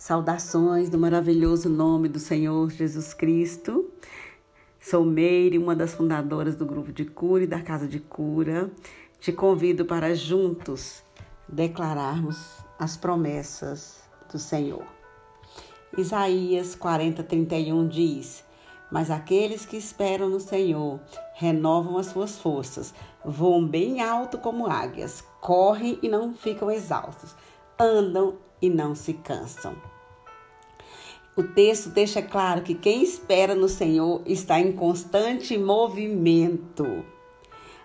Saudações do maravilhoso nome do Senhor Jesus Cristo. Sou Meire, uma das fundadoras do grupo de cura e da casa de cura. Te convido para juntos declararmos as promessas do Senhor. Isaías 40, 31 diz: Mas aqueles que esperam no Senhor renovam as suas forças, voam bem alto como águias, correm e não ficam exaustos, andam e não se cansam. O texto deixa claro que quem espera no Senhor está em constante movimento.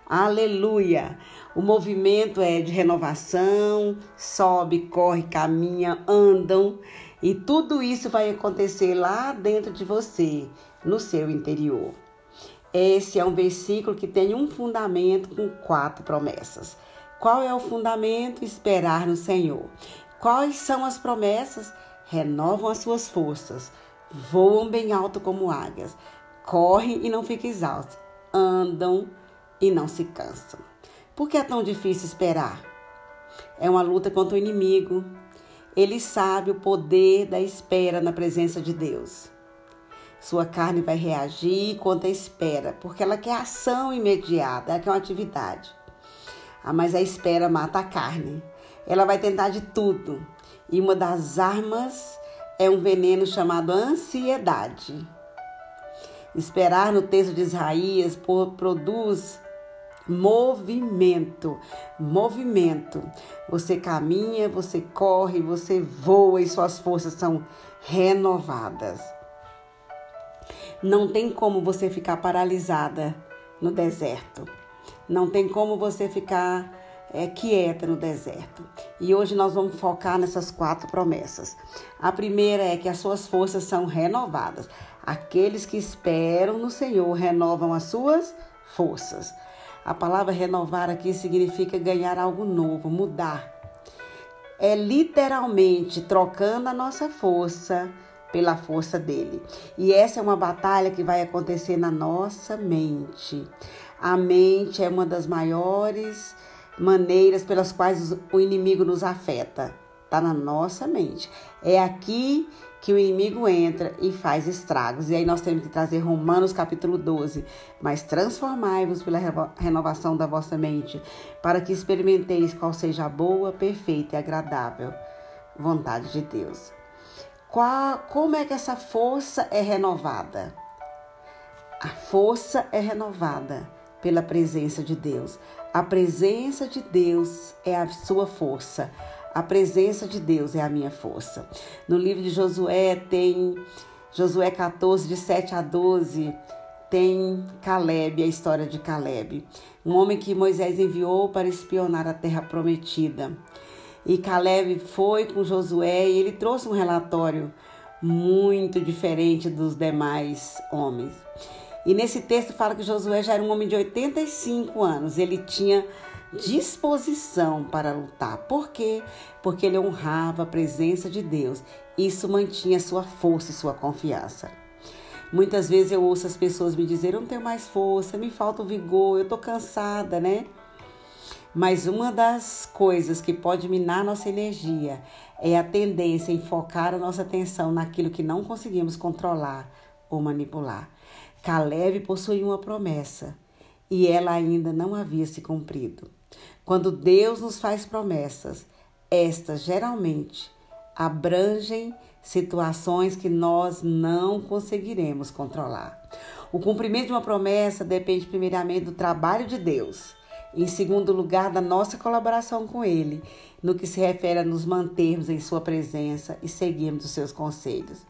Aleluia! O movimento é de renovação, sobe, corre, caminha, andam, e tudo isso vai acontecer lá dentro de você, no seu interior. Esse é um versículo que tem um fundamento com quatro promessas. Qual é o fundamento? Esperar no Senhor. Quais são as promessas? Renovam as suas forças, voam bem alto como águias, correm e não ficam exaustos, andam e não se cansam. Por que é tão difícil esperar? É uma luta contra o inimigo. Ele sabe o poder da espera na presença de Deus. Sua carne vai reagir contra a espera, porque ela quer ação imediata, ela quer uma atividade. Ah, mas a espera mata a carne. Ela vai tentar de tudo. E uma das armas é um veneno chamado ansiedade. Esperar no texto de Isaías produz movimento. Movimento. Você caminha, você corre, você voa e suas forças são renovadas. Não tem como você ficar paralisada no deserto. Não tem como você ficar é, quieta no deserto. E hoje nós vamos focar nessas quatro promessas. A primeira é que as suas forças são renovadas. Aqueles que esperam no Senhor renovam as suas forças. A palavra renovar aqui significa ganhar algo novo, mudar. É literalmente trocando a nossa força pela força dele. E essa é uma batalha que vai acontecer na nossa mente. A mente é uma das maiores maneiras pelas quais o inimigo nos afeta. Está na nossa mente. É aqui que o inimigo entra e faz estragos. E aí nós temos que trazer Romanos capítulo 12. Mas transformai-vos pela renovação da vossa mente, para que experimenteis qual seja a boa, perfeita e agradável vontade de Deus. Qual, como é que essa força é renovada? A força é renovada pela presença de Deus. A presença de Deus é a sua força. A presença de Deus é a minha força. No livro de Josué tem Josué 14, de 7 a 12, tem Caleb, a história de Caleb, um homem que Moisés enviou para espionar a terra prometida. E Caleb foi com Josué e ele trouxe um relatório muito diferente dos demais homens. E nesse texto fala que Josué já era um homem de 85 anos, ele tinha disposição para lutar. Por quê? Porque ele honrava a presença de Deus. Isso mantinha sua força e sua confiança. Muitas vezes eu ouço as pessoas me dizer: eu não tenho mais força, me falta o vigor, eu estou cansada, né? Mas uma das coisas que pode minar nossa energia é a tendência em focar a nossa atenção naquilo que não conseguimos controlar ou manipular. Caleb possuía uma promessa e ela ainda não havia se cumprido. Quando Deus nos faz promessas, estas geralmente abrangem situações que nós não conseguiremos controlar. O cumprimento de uma promessa depende primeiramente do trabalho de Deus, em segundo lugar da nossa colaboração com Ele, no que se refere a nos mantermos em Sua presença e seguirmos os seus conselhos.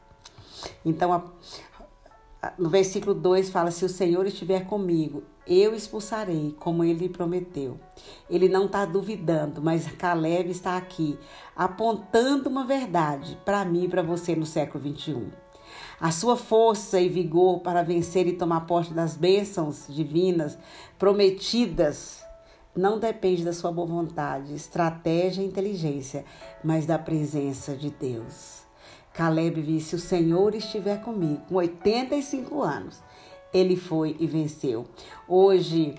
Então, a, no versículo 2 fala: Se o Senhor estiver comigo, eu expulsarei, como ele prometeu. Ele não está duvidando, mas Caleb está aqui, apontando uma verdade para mim e para você no século 21. A sua força e vigor para vencer e tomar posse das bênçãos divinas prometidas não depende da sua boa vontade, estratégia e inteligência, mas da presença de Deus. Caleb disse: Se o Senhor estiver comigo, com 85 anos, ele foi e venceu. Hoje,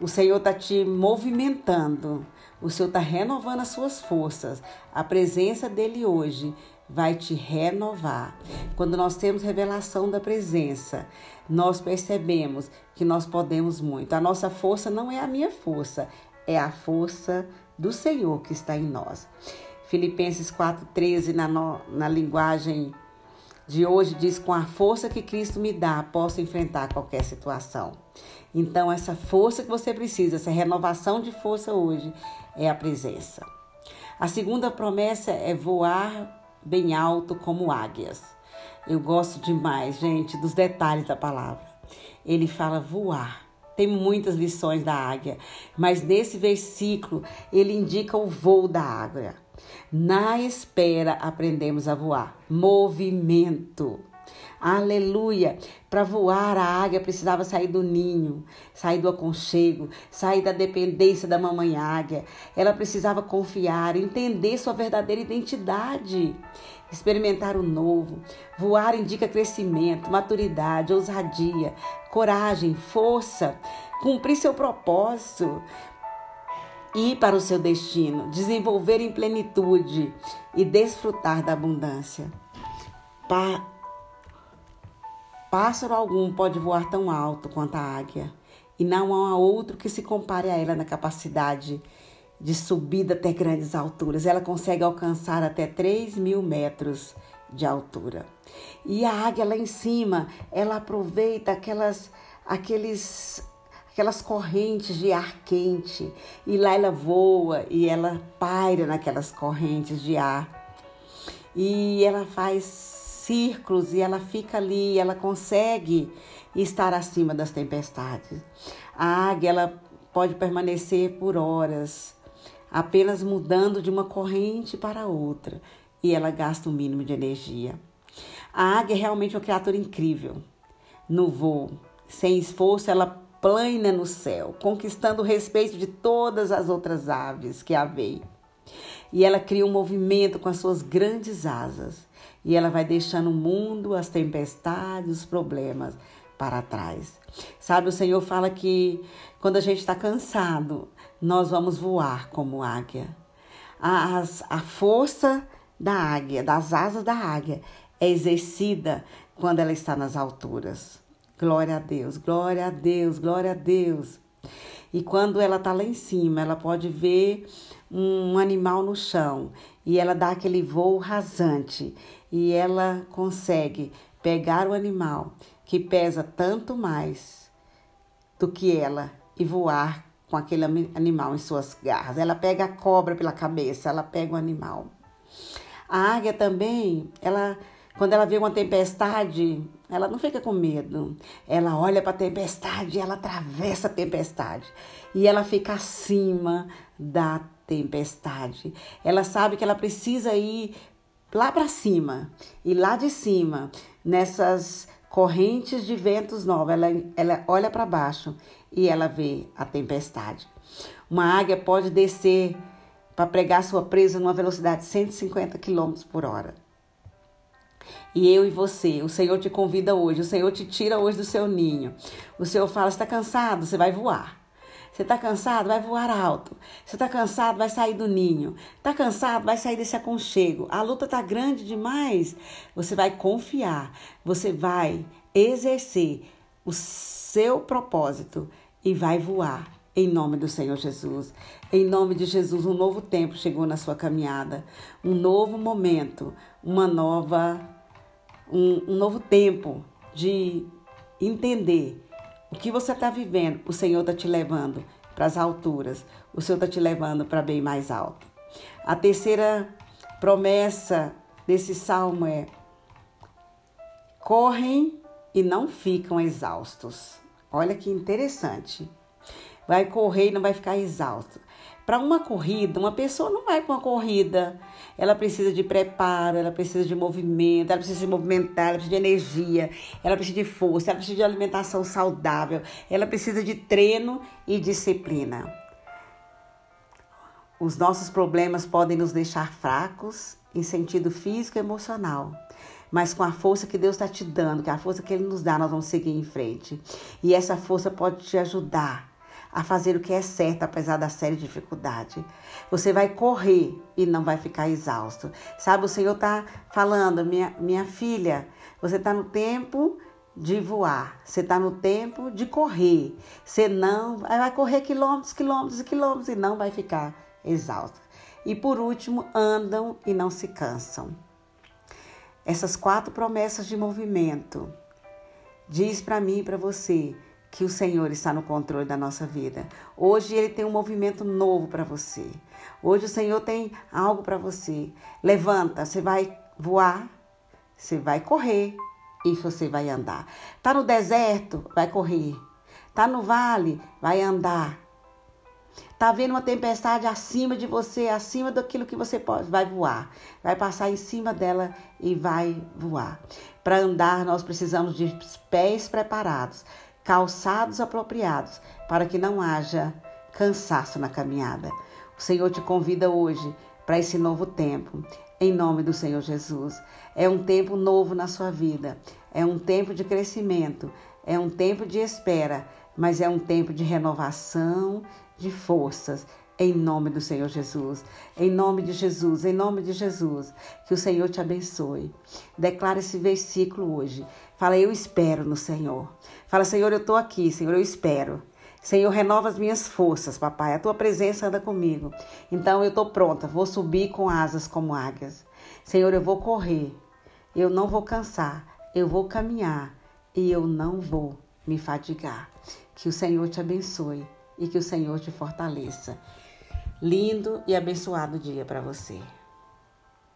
o Senhor está te movimentando. O Senhor está renovando as suas forças. A presença dele hoje vai te renovar. Quando nós temos revelação da presença, nós percebemos que nós podemos muito. A nossa força não é a minha força, é a força do Senhor que está em nós. Filipenses 4,13, na, na linguagem de hoje, diz: Com a força que Cristo me dá, posso enfrentar qualquer situação. Então, essa força que você precisa, essa renovação de força hoje, é a presença. A segunda promessa é voar bem alto como águias. Eu gosto demais, gente, dos detalhes da palavra. Ele fala voar. Tem muitas lições da águia, mas nesse versículo ele indica o voo da águia. Na espera aprendemos a voar. Movimento. Aleluia! Para voar, a águia precisava sair do ninho, sair do aconchego, sair da dependência da mamãe águia. Ela precisava confiar, entender sua verdadeira identidade, experimentar o novo. Voar indica crescimento, maturidade, ousadia, coragem, força, cumprir seu propósito ir para o seu destino, desenvolver em plenitude e desfrutar da abundância. Pa Pássaro algum pode voar tão alto quanto a águia, e não há outro que se compare a ela na capacidade de subida até grandes alturas. Ela consegue alcançar até 3 mil metros de altura. E a águia lá em cima, ela aproveita aquelas, aqueles, aquelas correntes de ar quente. E lá ela voa e ela paira naquelas correntes de ar. E ela faz círculos e ela fica ali, ela consegue estar acima das tempestades. A águia ela pode permanecer por horas, apenas mudando de uma corrente para outra, e ela gasta o um mínimo de energia. A águia é realmente uma criatura incrível. No voo, sem esforço, ela plana no céu, conquistando o respeito de todas as outras aves que a veem. E ela cria um movimento com as suas grandes asas e ela vai deixando o mundo, as tempestades, os problemas para trás. Sabe, o Senhor fala que quando a gente está cansado, nós vamos voar como águia. A, a força da águia, das asas da águia, é exercida quando ela está nas alturas. Glória a Deus, glória a Deus, glória a Deus. E quando ela está lá em cima, ela pode ver um animal no chão e ela dá aquele voo rasante e ela consegue pegar o animal que pesa tanto mais do que ela e voar com aquele animal em suas garras. Ela pega a cobra pela cabeça, ela pega o animal. A águia também, ela quando ela vê uma tempestade, ela não fica com medo. Ela olha para a tempestade, ela atravessa a tempestade e ela fica acima da tempestade. Ela sabe que ela precisa ir lá para cima e lá de cima, nessas correntes de ventos novos, ela, ela olha para baixo e ela vê a tempestade. Uma águia pode descer para pregar sua presa numa velocidade de 150 km por hora. E eu e você, o Senhor te convida hoje, o Senhor te tira hoje do seu ninho. O Senhor fala: está cansado? Você vai voar. Você está cansado? Vai voar alto. Você está cansado? Vai sair do ninho. Está cansado? Vai sair desse aconchego. A luta está grande demais. Você vai confiar. Você vai exercer o seu propósito e vai voar. Em nome do Senhor Jesus. Em nome de Jesus, um novo tempo chegou na sua caminhada. Um novo momento. Uma nova. Um, um novo tempo de entender o que você está vivendo, o Senhor está te levando para as alturas, o Senhor está te levando para bem mais alto. A terceira promessa desse salmo é: correm e não ficam exaustos. Olha que interessante. Vai correr e não vai ficar exausto. Para uma corrida, uma pessoa não vai para uma corrida. Ela precisa de preparo, ela precisa de movimento, ela precisa se movimentar, ela precisa de energia, ela precisa de força, ela precisa de alimentação saudável, ela precisa de treino e disciplina. Os nossos problemas podem nos deixar fracos em sentido físico e emocional. Mas com a força que Deus está te dando, que é a força que Ele nos dá, nós vamos seguir em frente. E essa força pode te ajudar a fazer o que é certo, apesar da série de dificuldade. Você vai correr e não vai ficar exausto. Sabe, o Senhor está falando, minha, minha filha, você está no tempo de voar, você está no tempo de correr. Você não vai correr quilômetros, quilômetros e quilômetros e não vai ficar exausto. E por último, andam e não se cansam. Essas quatro promessas de movimento diz para mim e para você que o Senhor está no controle da nossa vida. Hoje ele tem um movimento novo para você. Hoje o Senhor tem algo para você. Levanta, você vai voar, você vai correr e você vai andar. Tá no deserto, vai correr. Tá no vale, vai andar. Tá vendo uma tempestade acima de você, acima daquilo que você pode, vai voar. Vai passar em cima dela e vai voar. Para andar, nós precisamos de pés preparados, calçados apropriados, para que não haja cansaço na caminhada. O Senhor te convida hoje para esse novo tempo, em nome do Senhor Jesus. É um tempo novo na sua vida, é um tempo de crescimento, é um tempo de espera, mas é um tempo de renovação de forças, em nome do Senhor Jesus. Em nome de Jesus, em nome de Jesus. Que o Senhor te abençoe. Declara esse versículo hoje. Fala, eu espero no Senhor. Fala, Senhor, eu estou aqui, Senhor, eu espero. Senhor, renova as minhas forças, papai. A tua presença anda comigo. Então eu estou pronta. Vou subir com asas como águias. Senhor, eu vou correr. Eu não vou cansar. Eu vou caminhar. E eu não vou me fadigar. Que o Senhor te abençoe e que o Senhor te fortaleça. Lindo e abençoado dia para você.